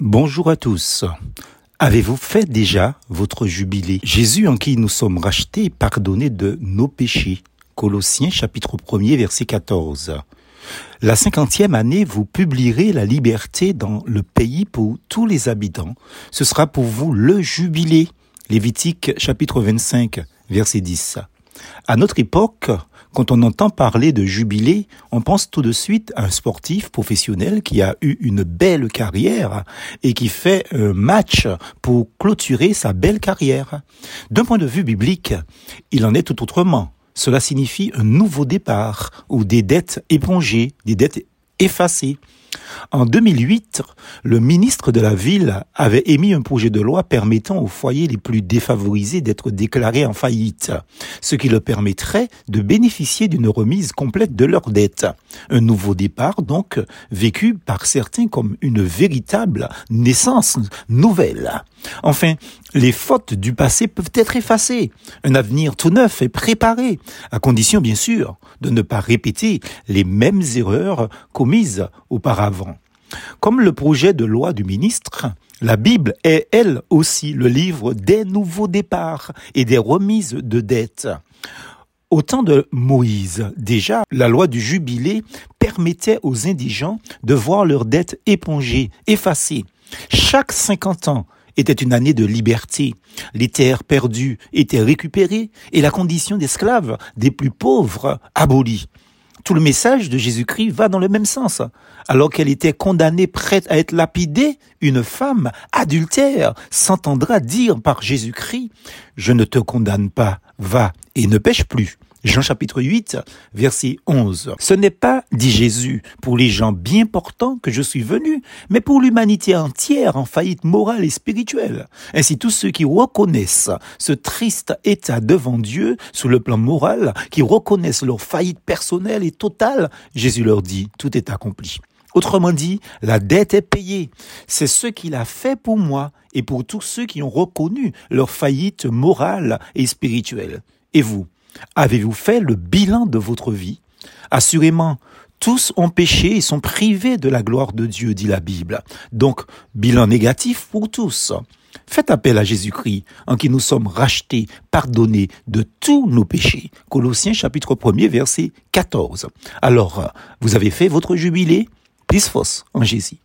Bonjour à tous. Avez-vous fait déjà votre jubilé? Jésus en qui nous sommes rachetés, pardonné de nos péchés. Colossiens chapitre 1er verset 14. La cinquantième année, vous publierez la liberté dans le pays pour tous les habitants. Ce sera pour vous le jubilé. Lévitique chapitre 25 verset 10. À notre époque, quand on entend parler de jubilé, on pense tout de suite à un sportif professionnel qui a eu une belle carrière et qui fait un match pour clôturer sa belle carrière. D'un point de vue biblique, il en est tout autrement. Cela signifie un nouveau départ ou des dettes épongées, des dettes effacées. En 2008, le ministre de la Ville avait émis un projet de loi permettant aux foyers les plus défavorisés d'être déclarés en faillite, ce qui leur permettrait de bénéficier d'une remise complète de leurs dettes. Un nouveau départ donc vécu par certains comme une véritable naissance nouvelle. Enfin, les fautes du passé peuvent être effacées. Un avenir tout neuf est préparé, à condition bien sûr de ne pas répéter les mêmes erreurs commises auparavant. Comme le projet de loi du ministre, la Bible est elle aussi le livre des nouveaux départs et des remises de dettes. Au temps de Moïse, déjà, la loi du jubilé permettait aux indigents de voir leurs dettes épongées, effacées. Chaque 50 ans, était une année de liberté. Les terres perdues étaient récupérées et la condition d'esclaves des plus pauvres abolie. Tout le message de Jésus-Christ va dans le même sens. Alors qu'elle était condamnée, prête à être lapidée, une femme adultère s'entendra dire par Jésus-Christ, Je ne te condamne pas, va et ne pêche plus. Jean chapitre 8, verset 11. Ce n'est pas, dit Jésus, pour les gens bien portants que je suis venu, mais pour l'humanité entière en faillite morale et spirituelle. Ainsi tous ceux qui reconnaissent ce triste état devant Dieu sous le plan moral, qui reconnaissent leur faillite personnelle et totale, Jésus leur dit, tout est accompli. Autrement dit, la dette est payée. C'est ce qu'il a fait pour moi et pour tous ceux qui ont reconnu leur faillite morale et spirituelle. Et vous, Avez-vous fait le bilan de votre vie? Assurément, tous ont péché et sont privés de la gloire de Dieu, dit la Bible. Donc, bilan négatif pour tous. Faites appel à Jésus-Christ, en qui nous sommes rachetés, pardonnés de tous nos péchés. Colossiens chapitre 1er, verset 14. Alors, vous avez fait votre jubilé? Plus en Jésus.